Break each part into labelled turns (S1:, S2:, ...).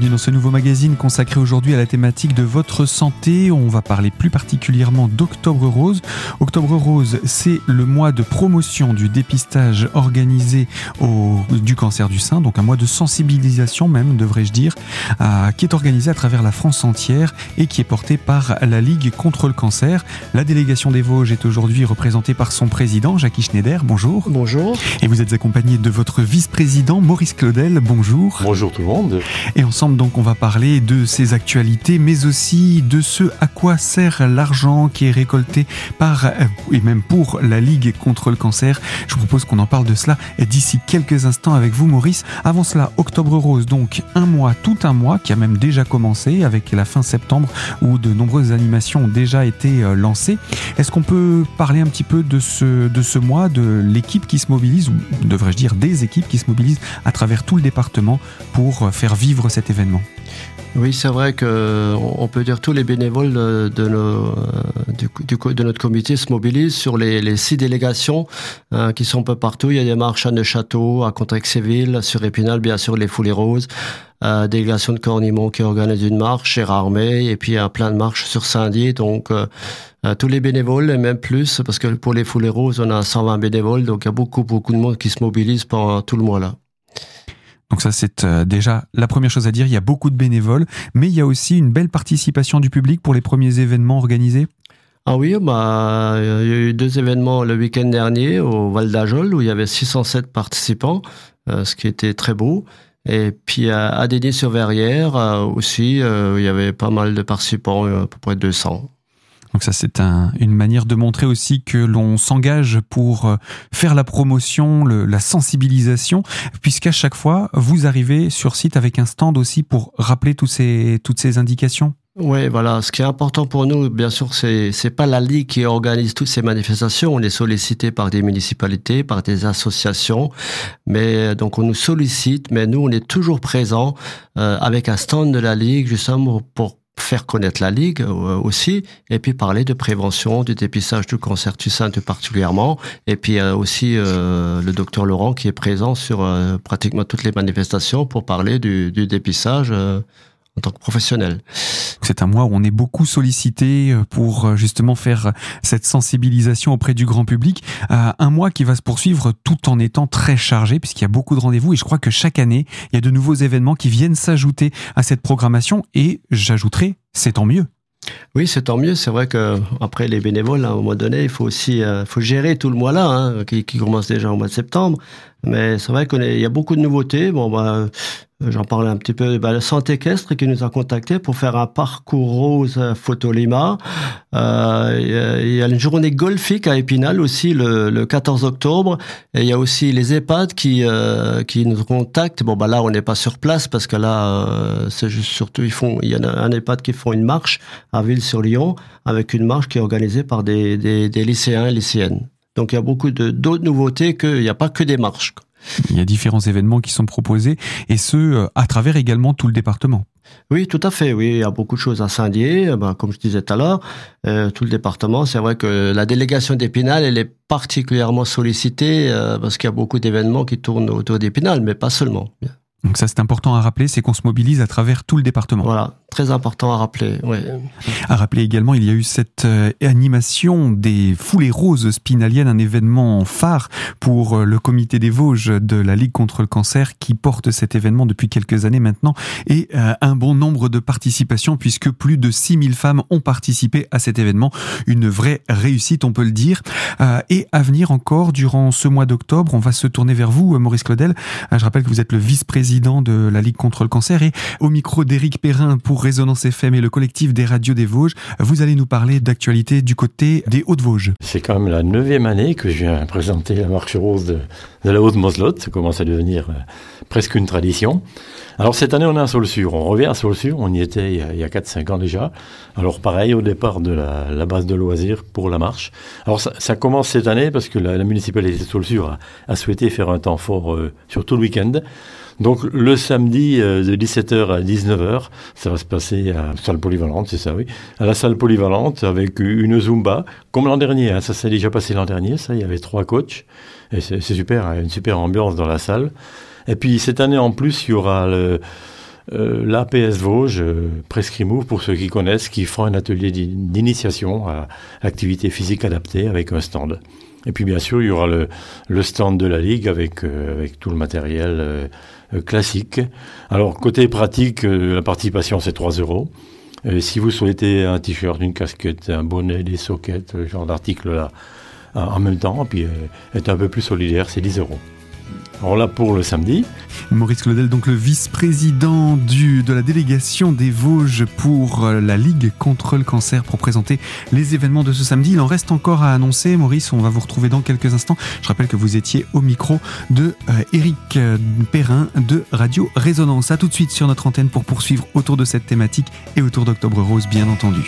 S1: Bienvenue dans ce nouveau magazine consacré aujourd'hui à la thématique de votre santé. On va parler plus particulièrement d'Octobre Rose. Octobre Rose, c'est le mois de promotion du dépistage organisé au, du cancer du sein, donc un mois de sensibilisation même, devrais-je dire, qui est organisé à travers la France entière et qui est porté par la Ligue contre le cancer. La délégation des Vosges est aujourd'hui représentée par son président, Jackie Schneider. Bonjour.
S2: Bonjour.
S1: Et vous êtes accompagné de votre vice-président, Maurice Claudel. Bonjour.
S3: Bonjour tout le monde.
S1: Et ensemble, donc, on va parler de ces actualités, mais aussi de ce à quoi sert l'argent qui est récolté par, euh, et même pour la Ligue contre le cancer. Je vous propose qu'on en parle de cela d'ici quelques instants avec vous, Maurice. Avant cela, Octobre Rose, donc un mois, tout un mois, qui a même déjà commencé avec la fin septembre où de nombreuses animations ont déjà été euh, lancées. Est-ce qu'on peut parler un petit peu de ce, de ce mois, de l'équipe qui se mobilise, ou devrais-je dire des équipes qui se mobilisent à travers tout le département pour euh, faire vivre cet événement
S2: oui, c'est vrai que on peut dire tous les bénévoles de, euh, notre comité se mobilisent sur les, six délégations hein, qui sont un peu partout. Il y a des marches à Neuchâteau, à Contrexéville, sur Épinal, bien sûr les Foulées Roses, euh, délégation de Cornimont qui organise une marche chez Armée, et puis il y a plein de marches sur Saint-Dié. Donc euh, tous les bénévoles, et même plus, parce que pour les Foulées Roses, on a 120 bénévoles, donc il y a beaucoup, beaucoup de monde qui se mobilise pendant tout le mois là.
S1: Donc ça, c'est euh, déjà la première chose à dire. Il y a beaucoup de bénévoles, mais il y a aussi une belle participation du public pour les premiers événements organisés.
S2: Ah oui, bah, il y a eu deux événements le week-end dernier au Val d'Ajol où il y avait 607 participants, euh, ce qui était très beau. Et puis à Dédé-sur-Verrières euh, aussi, il y avait pas mal de participants, à peu près 200.
S1: Donc ça, c'est un, une manière de montrer aussi que l'on s'engage pour euh, faire la promotion, la sensibilisation, puisqu'à chaque fois, vous arrivez sur site avec un stand aussi pour rappeler tous ces, toutes ces indications.
S2: Oui, voilà. Ce qui est important pour nous, bien sûr, c'est c'est pas la ligue qui organise toutes ces manifestations. On est sollicité par des municipalités, par des associations, mais donc on nous sollicite, mais nous on est toujours présents euh, avec un stand de la ligue justement pour faire connaître la Ligue euh, aussi, et puis parler de prévention, du dépistage du cancer du sein tout particulièrement, et puis aussi euh, le docteur Laurent qui est présent sur euh, pratiquement toutes les manifestations pour parler du, du dépistage en tant que professionnel.
S1: C'est un mois où on est beaucoup sollicité euh, pour euh, justement faire cette sensibilisation auprès du grand public. Euh, un mois qui va se poursuivre tout en étant très chargé puisqu'il y a beaucoup de rendez-vous et je crois que chaque année, il y a de nouveaux événements qui viennent s'ajouter à cette programmation et j'ajouterai, c'est tant mieux.
S2: Oui, c'est tant mieux. C'est vrai que après les bénévoles, à un moment donné, il faut aussi faut gérer tout le mois là, hein, qui, qui, commence déjà au mois de septembre. Mais c'est vrai qu'il y a beaucoup de nouveautés. Bon, bah, J'en parlais un petit peu. Bah, le Santé Équestre qui nous a contacté pour faire un parcours rose photo Lima. Euh, il y a une journée golfique à Épinal aussi le, le 14 octobre. Et il y a aussi les EHPAD qui euh, qui nous contactent. Bon bah là on n'est pas sur place parce que là euh, c'est juste surtout ils font il y a un EHPAD qui font une marche à Ville-sur-Lyon avec une marche qui est organisée par des, des, des lycéens et lycéennes. Donc il y a beaucoup de d'autres nouveautés qu'il n'y a pas que des marches.
S1: Il y a différents événements qui sont proposés et ce, euh, à travers également tout le département.
S2: Oui, tout à fait. Oui, il y a beaucoup de choses à Saint-Dié. Euh, ben, comme je disais tout à l'heure, euh, tout le département. C'est vrai que la délégation d'Épinal, elle est particulièrement sollicitée parce qu'il y a beaucoup d'événements qui tournent autour d'Épinal, mais pas seulement.
S1: Donc ça, c'est important à rappeler, c'est qu'on se mobilise à travers tout le département.
S2: Voilà, très important à rappeler. Ouais.
S1: À rappeler également, il y a eu cette euh, animation des foulées roses spinaliennes, un événement phare pour euh, le comité des Vosges de la Ligue contre le cancer qui porte cet événement depuis quelques années maintenant et euh, un bon nombre de participations puisque plus de 6000 femmes ont participé à cet événement. Une vraie réussite, on peut le dire. Et à venir encore, durant ce mois d'octobre, on va se tourner vers vous, Maurice Claudel. Je rappelle que vous êtes le vice-président de la Ligue contre le cancer et au micro d'Éric Perrin pour Résonance FM et le collectif des radios des Vosges. Vous allez nous parler d'actualité du côté des Hauts-de-Vosges.
S3: C'est quand même la neuvième année que je viens présenter la marche rose de, la Haute-Moselotte. Ça commence à devenir euh, presque une tradition. Alors cette année, on est à Saulsure. On revient à Saulsure. On y était il y a, 4-5 ans déjà. Alors pareil, au départ de la, base de loisirs pour la marche. Alors ça, commence cette année parce que la, municipalité de Saulsure a, souhaité faire un temps fort euh, sur tout le week-end. Donc le samedi euh, de 17h à 19h, ça va se passer à la salle polyvalente, c'est ça, oui, à la salle polyvalente avec une Zumba, comme l'an dernier. Hein. ça s'est déjà passé l'an dernier, ça, il y avait trois coachs. Et c'est super, hein, une super ambiance dans la salle. Et puis cette année en plus, il y aura le, euh, l'APS Vosges, euh, pour ceux qui connaissent, qui fera un atelier d'initiation à l'activité physique adaptée avec un stand. Et puis bien sûr, il y aura le, stand de la Ligue avec, euh, tout le matériel euh, classique. Alors, côté pratique, la participation, c'est 3 euros. si vous souhaitez un t-shirt, une casquette, un bonnet, des sockets, ce genre d'articles là, en même temps, puis être un peu plus solidaire, c'est 10 euros. Alors là, pour le samedi.
S1: Maurice Claudel, donc le vice-président de la délégation des Vosges pour euh, la Ligue contre le cancer, pour présenter les événements de ce samedi. Il en reste encore à annoncer. Maurice, on va vous retrouver dans quelques instants. Je rappelle que vous étiez au micro de Eric euh, Perrin de Radio Résonance. A tout de suite sur notre antenne pour poursuivre autour de cette thématique et autour d'Octobre Rose, bien entendu.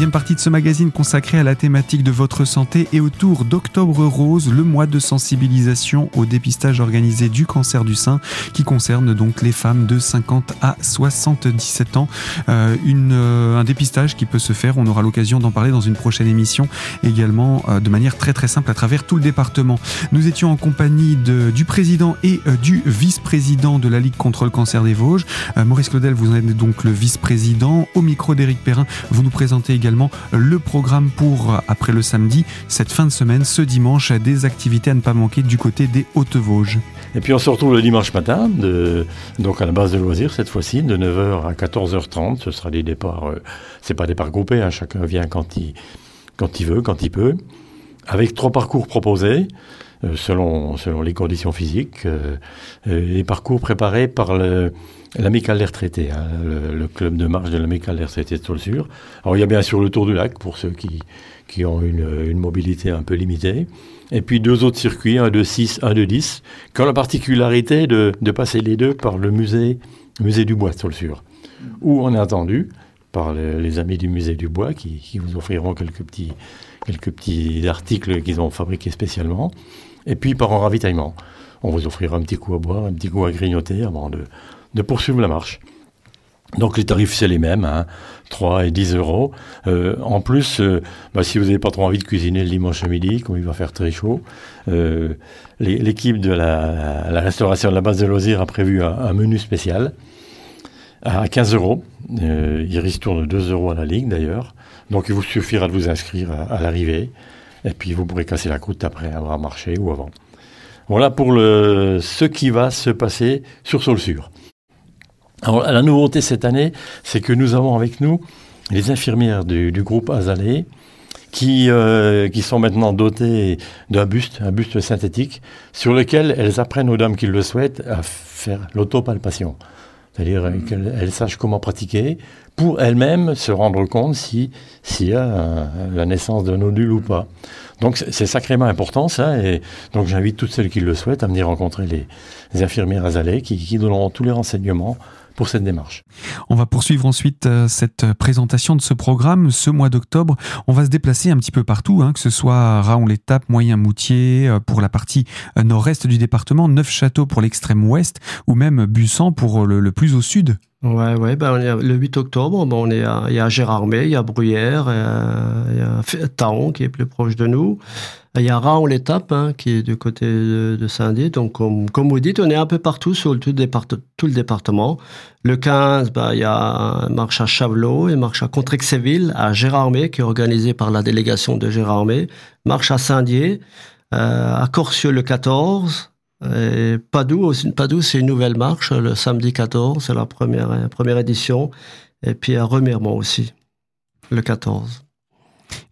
S1: Deuxième partie de ce magazine consacré à la thématique de votre santé et autour d'Octobre Rose, le mois de sensibilisation au dépistage organisé du cancer du sein qui concerne donc les femmes de 50 à 77 ans. Euh, euh, un dépistage qui peut se faire, on aura l'occasion d'en parler dans une prochaine émission également euh, de manière très très simple à travers tout le département. Nous étions en compagnie du président et du vice-président de la Ligue contre le cancer des Vosges. Maurice Claudel, vous en êtes donc le vice-président. Au micro d'Éric Perrin, vous nous présentez également le programme pour euh, après le samedi, cette fin de semaine, ce dimanche, des activités à ne pas manquer du côté des Hautes-Vosges.
S3: Et puis on se retrouve le dimanche matin, donc à la base de loisirs cette fois-ci, de 9h à 14h30. Ce sera des départs, euh, c'est pas des parts groupés, hein, chacun vient quand il, quand il veut, quand il peut, avec trois parcours proposés. Euh, selon, selon les conditions physiques, euh, les parcours préparés par le, l'Amicale des retraités, hein, le, club de marche de l'Amicale des retraités de Solsur. Alors il y a bien sûr le Tour du Lac pour ceux qui, qui ont une, mobilité un peu limitée. Et puis deux autres circuits, un de 6, un de 10, qui ont la particularité de, de passer les deux par le musée, musée du Bois de Solsur, où on est attendu par les, les amis du musée du Bois qui, qui vous offriront quelques petits, quelques petits articles qu'ils ont fabriqués spécialement, et puis par un ravitaillement. On vous offrira un petit coup à boire, un petit coup à grignoter avant de, de poursuivre la marche. Donc les tarifs, c'est les mêmes, hein, 3 et 10 euros. Euh, en plus, euh, bah, si vous n'avez pas trop envie de cuisiner le dimanche à midi, comme il va faire très chaud, euh, l'équipe de la, restauration de la base de loisirs a prévu un, menu spécial à 15 euros. Il ristourne 2 euros à la ligne d'ailleurs. Donc il vous suffira de vous inscrire à, à l'arrivée. Et puis vous pourrez casser la croûte après avoir marché ou avant. Voilà pour le, ce qui va se passer sur Solsur. Alors, la nouveauté cette année, c'est que nous avons avec nous les infirmières du, groupe Azalée qui, euh, qui sont maintenant dotées d'un buste, un buste synthétique, sur lequel elles apprennent aux dames qui le souhaitent à faire l'autopalpation. C'est-à-dire mmh. qu'elles sachent comment pratiquer pour elles-mêmes se rendre compte s'il si y a la naissance d'un nodule ou pas. Donc c'est sacrément important ça, et donc j'invite toutes celles qui le souhaitent à venir rencontrer les, les infirmières Azalée qui, qui donneront tous les renseignements pour cette démarche.
S1: On va poursuivre ensuite euh, cette présentation de ce programme ce mois d'octobre. On va se déplacer un petit peu partout, hein, que ce soit Raon-l'Étape, Moyen-Moutier euh, pour la partie euh, nord-est du département, Neuf-Château pour l'extrême ouest ou même Bussan pour le, le plus au sud.
S2: Ouais, ouais, ben le 8 octobre, ben on est à, il y a Gérardmer, il y a Bruyères, il y a, il y a Taon qui est plus proche de nous. Il y a Raon l'étape hein, qui est du côté de, Saint-Dié. Donc, comme, comme vous dites, on est un peu partout sur le, tout, tout le département. Le 15, ben, il y a marche à Chavelot et marche à Contrexéville, à Gérardmer, qui est organisée par la délégation de Gérardmer. Marche à Saint-Dié, euh, à Corcieux le 14, et Padoue, Padoue c'est une nouvelle marche, le samedi 14, c'est la première, première édition. Et puis à Remiremont aussi, le 14.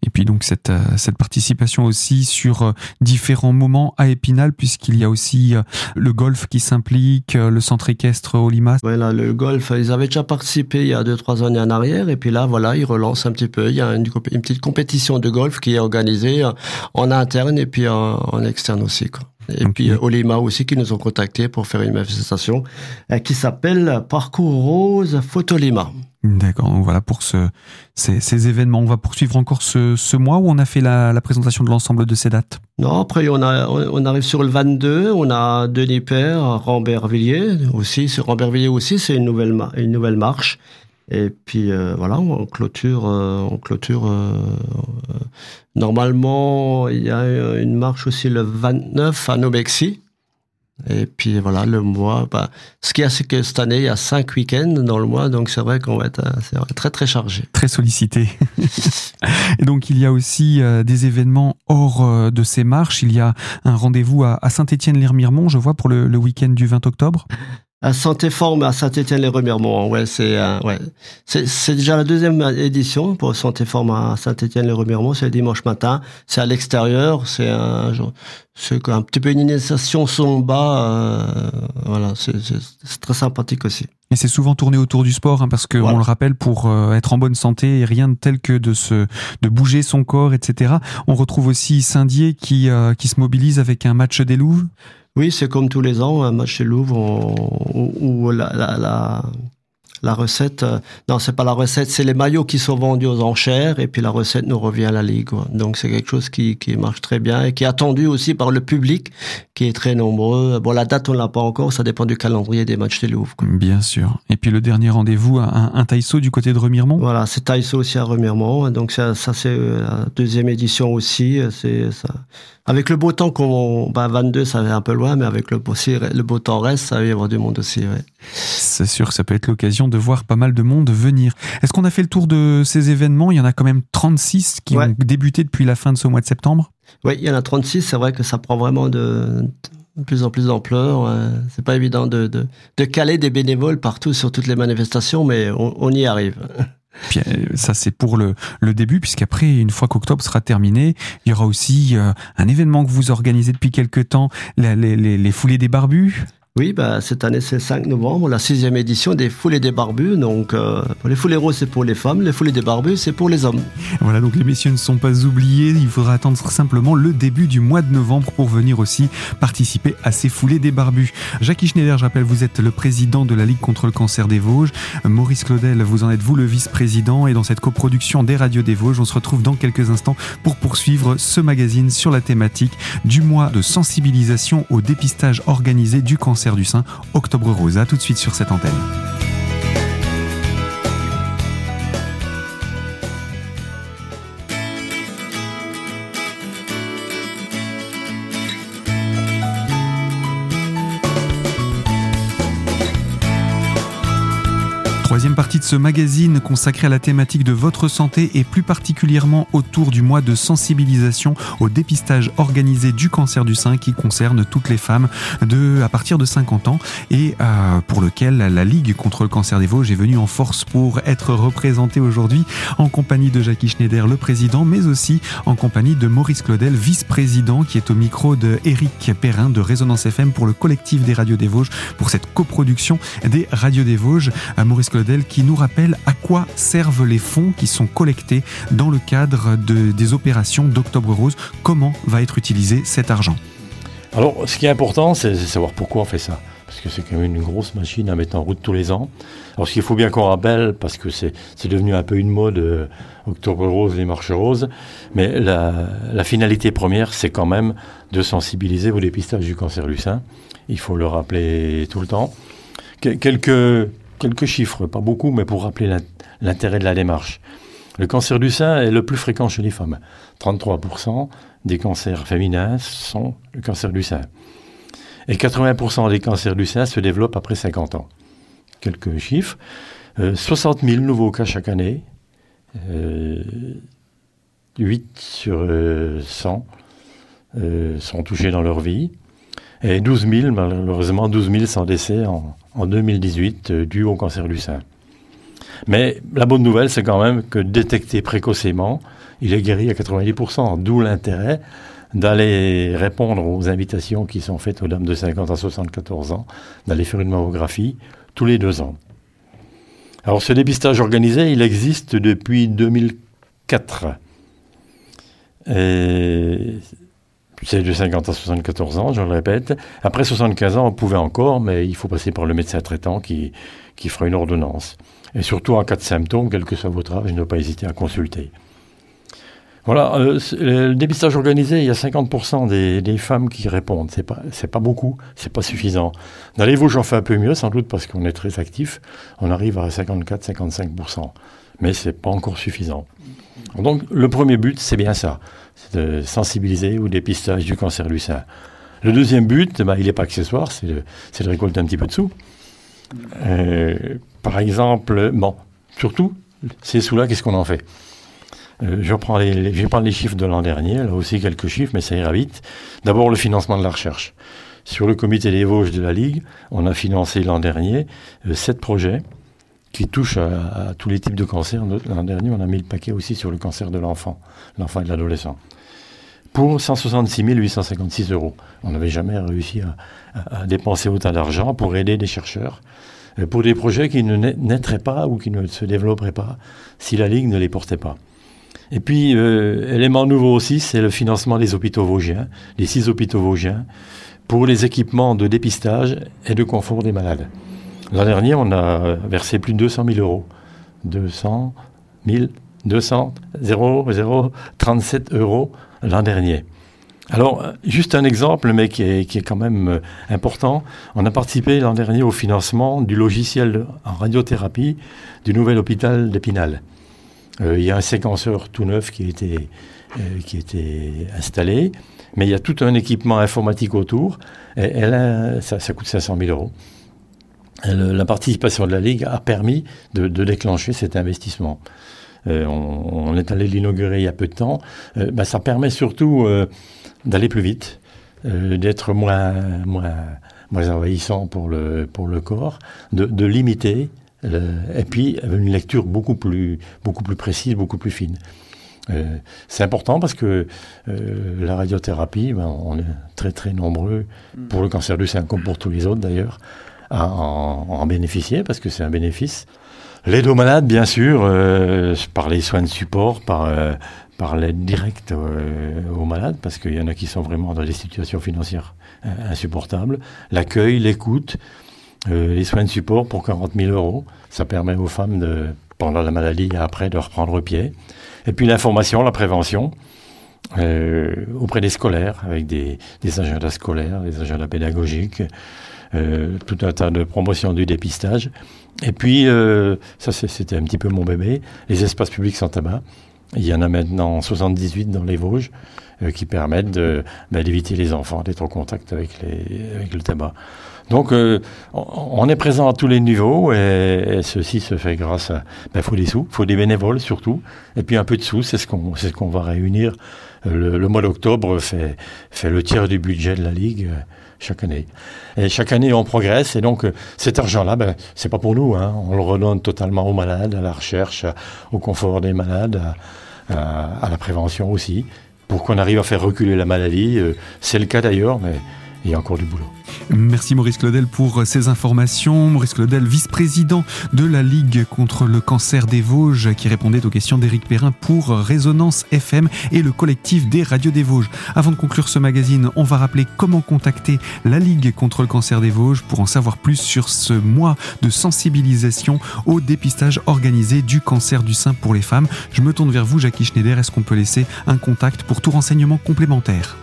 S1: Et puis donc cette, cette participation aussi sur différents moments à Épinal, puisqu'il y a aussi le golf qui s'implique, le centre équestre au Limas.
S2: Voilà, le golf, ils avaient déjà participé il y a 2-3 années en arrière, et puis là, voilà, ils relancent un petit peu. Il y a une, une petite compétition de golf qui est organisée en interne et puis en, en externe aussi. Quoi. Et okay. puis Olima aussi qui nous ont contactés pour faire une manifestation euh, qui s'appelle Parcours Rose Photolima.
S1: D'accord, donc voilà pour ce, ces, événements. On va poursuivre encore ce, ce mois où on a fait la, la présentation de l'ensemble de ces dates?
S2: Non, après on, a, on arrive sur le 22, on a Denis Père, Rambervilliers aussi. Rambervilliers aussi, c'est une nouvelle, une nouvelle marche. Et puis euh, voilà, on clôture, euh, on clôture. Euh, normalement, il y a une marche aussi le 29 à Nobexi. Et puis voilà, le mois. Bah, ce qu'il y a, c'est que cette année, il y a cinq week-ends dans le mois, donc c'est vrai qu'on va être très très chargé.
S1: Très sollicité. et donc il y a aussi des événements hors de ces marches. Il y a un rendez-vous à, Saint-Étienne-les-Remiremont, je vois, pour le, le week-end du 20 octobre
S2: à Santé Forme à Saint-Étienne-les-Remiremont. Ouais, c'est euh, ouais. c'est déjà la deuxième édition pour Santé Forme à Saint-Étienne-les-Remiremont. C'est le dimanche matin. C'est à l'extérieur. C'est un c'est un petit peu une initiation son bas. Euh, voilà, c'est très sympathique aussi.
S1: Et c'est souvent tourné autour du sport, hein, parce que on le rappelle, pour euh, être en bonne santé, rien de tel que de se de bouger son corps, etc. On retrouve aussi Saint-Dié qui qui se mobilise avec un match des Louves.
S2: Oui, c'est comme tous les ans, un match chez Louvre où, la, la, la recette, euh, non, c'est pas la recette, c'est les maillots qui sont vendus aux enchères et puis la recette nous revient à la Ligue. Donc c'est quelque chose qui, qui marche très bien et qui est attendu aussi par le public qui est très nombreux. Bon, la date, on l'a pas encore, ça dépend du calendrier des matchs de Louvre.
S1: Bien sûr. Et puis le dernier rendez-vous, un, un Taïso du côté de Remiremont?
S2: Voilà, c'est Taïso aussi à Remiremont. Donc ça, ça c'est euh, la deuxième édition aussi. C'est ça. Avec le beau temps qu'on, bah 22, ça va un peu loin, mais avec le, le beau temps reste, ça va y avoir du monde aussi. Ouais.
S1: C'est sûr que ça peut être l'occasion de voir pas mal de monde venir. Est-ce qu'on a fait le tour de ces événements? Il y en a quand même 36 qui ont débuté depuis la fin de ce mois de septembre
S2: Oui, il y en a 36. C'est vrai que ça prend vraiment de, plus en plus d'ampleur. C'est pas évident de, de, caler des bénévoles partout sur toutes les manifestations, mais on, y arrive.
S1: Puis, euh, ça, c'est pour le, le début, puisqu'après, une fois qu'octobre sera terminé, il y aura aussi euh, un événement que vous organisez depuis quelques temps, les, les, les foulées des barbus.
S2: Oui, bah, cette année, c'est le 5 novembre, la sixième édition des Foulées des Barbus. Donc, euh, les Foulées roses, c'est pour les femmes, les Foulées des Barbus, c'est pour les hommes.
S1: Voilà, donc les messieurs ne sont pas oubliés. Il faudra attendre simplement le début du mois de novembre pour venir aussi participer à ces Foulées des Barbus. Jackie Schneider, je rappelle, vous êtes le président de la Ligue contre le cancer des Vosges. Maurice Claudel, vous en êtes vous le vice-président? Et dans cette coproduction des radios des Vosges, on se retrouve dans quelques instants pour poursuivre ce magazine sur la thématique du mois de sensibilisation au dépistage organisé du cancer du sein, Octobre Rose. A tout de suite sur cette antenne. Troisième partie de ce magazine consacré à la thématique de votre santé et plus particulièrement autour du mois de sensibilisation au dépistage organisé du cancer du sein qui concerne toutes les femmes de à partir de 50 ans et euh, pour lequel la Ligue contre le cancer des Vosges est venue en force pour être représentée aujourd'hui en compagnie de Jackie Schneider, le président, mais aussi en compagnie de Maurice Claudel, vice-président, qui est au micro de Eric Perrin de Résonance FM pour le collectif des radios des Vosges pour cette coproduction des radios des Vosges. Euh, Maurice qui nous rappelle à quoi servent les fonds qui sont collectés dans le cadre de, des opérations d'Octobre Rose. Comment va être utilisé cet argent?
S3: Alors, ce qui est important, c'est de savoir pourquoi on fait ça. Parce que c'est quand même une grosse machine à mettre en route tous les ans. Alors, ce qu'il faut bien qu'on rappelle, parce que c'est devenu un peu une mode, euh, Octobre Rose, les marches roses, mais la, la finalité première, c'est quand même de sensibiliser au dépistage du cancer du sein. Il faut le rappeler tout le temps. Quelques quelques chiffres, pas beaucoup, mais pour rappeler l'intérêt de la démarche. Le cancer du sein est le plus fréquent chez les femmes. 33% des cancers féminins sont le cancer du sein. Et 80% des cancers du sein se développent après 50 ans. Quelques chiffres. 60 euh, 000 nouveaux cas chaque année. 8 euh, sur 100 euh, sont touchés dans leur vie. Et 12 000, malheureusement, 12 000 sans décès en, en 2018 euh, dû au cancer du sein. Mais la bonne nouvelle, c'est quand même que détecté précocement, il est guéri à 90%, d'où l'intérêt d'aller répondre aux invitations qui sont faites aux dames de 50 à 74 ans, d'aller faire une mammographie tous les deux ans. Alors ce dépistage organisé, il existe depuis 2004. Et c'est de 50 à 74 ans, je le répète. Après 75 ans, on pouvait encore, mais il faut passer par le médecin traitant qui, fera une ordonnance. Et surtout, en cas de symptômes, quel que soit votre âge, ne pas hésiter à consulter. Voilà, euh, le dépistage organisé, il y a 50% des, femmes qui répondent. C'est pas, pas beaucoup, c'est pas suffisant. Dans les Vosges, j'en fais un peu mieux, sans doute parce qu'on est très actif. On arrive à 54-55%, mais c'est pas encore suffisant. Donc, le premier but, c'est bien ça, de sensibiliser au dépistage du cancer du sein. Le deuxième but, ben, il n'est pas accessoire, c'est de, de, récolter un petit peu de sous. Euh, par exemple, bon, surtout, ces sous-là, qu'est-ce qu'on en fait? Euh, je, prends les, les chiffres de l'an dernier, là aussi quelques chiffres, mais ça ira vite. D'abord, le financement de la recherche. Sur le comité des Vosges de la Ligue, on a financé l'an dernier euh, sept projets qui touchent à, tous les types de cancers. L'an dernier, on a mis le paquet aussi sur le cancer de l'enfant, l'enfant et de l'adolescent. Pour 166 856 euros. On n'avait jamais réussi à, dépenser autant d'argent pour aider des chercheurs euh, pour des projets qui ne naîtraient pas ou qui ne se développeraient pas si la Ligue ne les portait pas. Et puis, euh, élément nouveau aussi, c'est le financement des hôpitaux vosgiens, les six hôpitaux vosgiens, pour les équipements de dépistage et de confort des malades. L'an dernier, on a versé plus de 200 000 euros. 200 000, 200, 0, 0, 37 euros l'an dernier. Alors, juste un exemple, mais qui est, qui est quand même euh, important. On a participé l'an dernier au financement du logiciel en radiothérapie du nouvel hôpital d'Épinal. Euh, il y a un séquenceur tout neuf qui a été, euh, qui a été installé, mais il y a tout un équipement informatique autour. Et, ça, ça, coûte 500 000 euros. La participation de la Ligue a permis de, de déclencher cet investissement. Euh, on, on, est allé l'inaugurer il y a peu de temps. Euh, bah, ça permet surtout euh, d'aller plus vite, d'être moins, moins, moins envahissant pour le, pour le corps, de, de limiter et puis une lecture beaucoup plus, beaucoup plus précise, beaucoup plus fine. Euh, c'est important parce que euh, la radiothérapie, ben, on est très très nombreux pour le cancer du sein comme pour tous les autres d'ailleurs à en, en, bénéficier parce que c'est un bénéfice. L'aide aux malades, bien sûr, euh, par les soins de support, par, euh, par l'aide directe euh, aux malades parce qu'il y en a qui sont vraiment dans des situations financières insupportables. L'accueil, l'écoute. Euh, les soins de support pour 40 000 euros. Ça permet aux femmes, de, pendant la maladie et après, de reprendre pied. Et puis l'information, la prévention, euh, auprès des scolaires, avec des, des, agendas scolaires, des agendas pédagogiques, euh, tout un tas de promotions du dépistage. Et puis, euh, ça c'était un petit peu mon bébé, les espaces publics sans tabac. Il y en a maintenant 78 dans les Vosges euh, qui permettent bah, d'éviter les enfants d'être en contact avec, les, avec le tabac. Donc, euh, on est présent à tous les niveaux et, ceci se fait grâce à. Il ben, faut des sous, il faut des bénévoles surtout, et puis un peu de sous, c'est ce qu'on ce qu'on va réunir. Le, le mois d'octobre fait, fait le tiers du budget de la Ligue euh, chaque année. Et chaque année, on progresse, et donc cet argent-là, ben, c'est pas pour nous, hein. on le redonne totalement aux malades, à la recherche, au confort des malades, à, à la prévention aussi, pour qu'on arrive à faire reculer la maladie. Euh, c'est le cas d'ailleurs, mais il y a encore du boulot.
S1: Merci Maurice Claudel pour ces informations. Maurice Claudel, vice-président de la Ligue contre le cancer des Vosges, qui répondait aux questions d'Éric Perrin pour Résonance FM et le collectif des radios des Vosges. Avant de conclure ce magazine, on va rappeler comment contacter la Ligue contre le cancer des Vosges pour en savoir plus sur ce mois de sensibilisation au dépistage organisé du cancer du sein pour les femmes. Je me tourne vers vous, Jackie Schneider. Est-ce qu'on peut laisser un contact pour tout renseignement complémentaire?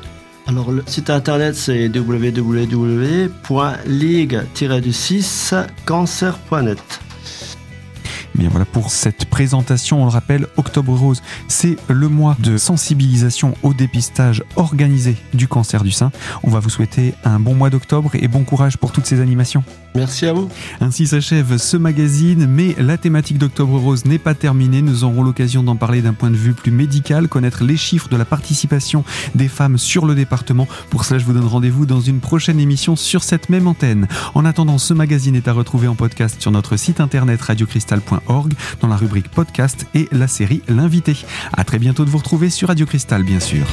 S2: Alors, le site internet, c'est www.ligue-du6cancer.net.
S1: Bien voilà pour cette présentation. On le rappelle, Octobre Rose, c'est le mois de sensibilisation au dépistage organisé du cancer du sein. On va vous souhaiter un bon mois d'octobre et bon courage pour toutes ces animations.
S2: Merci à vous.
S1: Ainsi s'achève ce magazine, mais la thématique d'Octobre Rose n'est pas terminée. Nous aurons l'occasion d'en parler d'un point de vue plus médical, connaître les chiffres de la participation des femmes sur le département. Pour cela, je vous donne rendez-vous dans une prochaine émission sur cette même antenne. En attendant, ce magazine est à retrouver en podcast sur notre site internet radiocristal.org dans la rubrique podcast et la série L'invité. À très bientôt de vous retrouver sur Radio Cristal, bien sûr.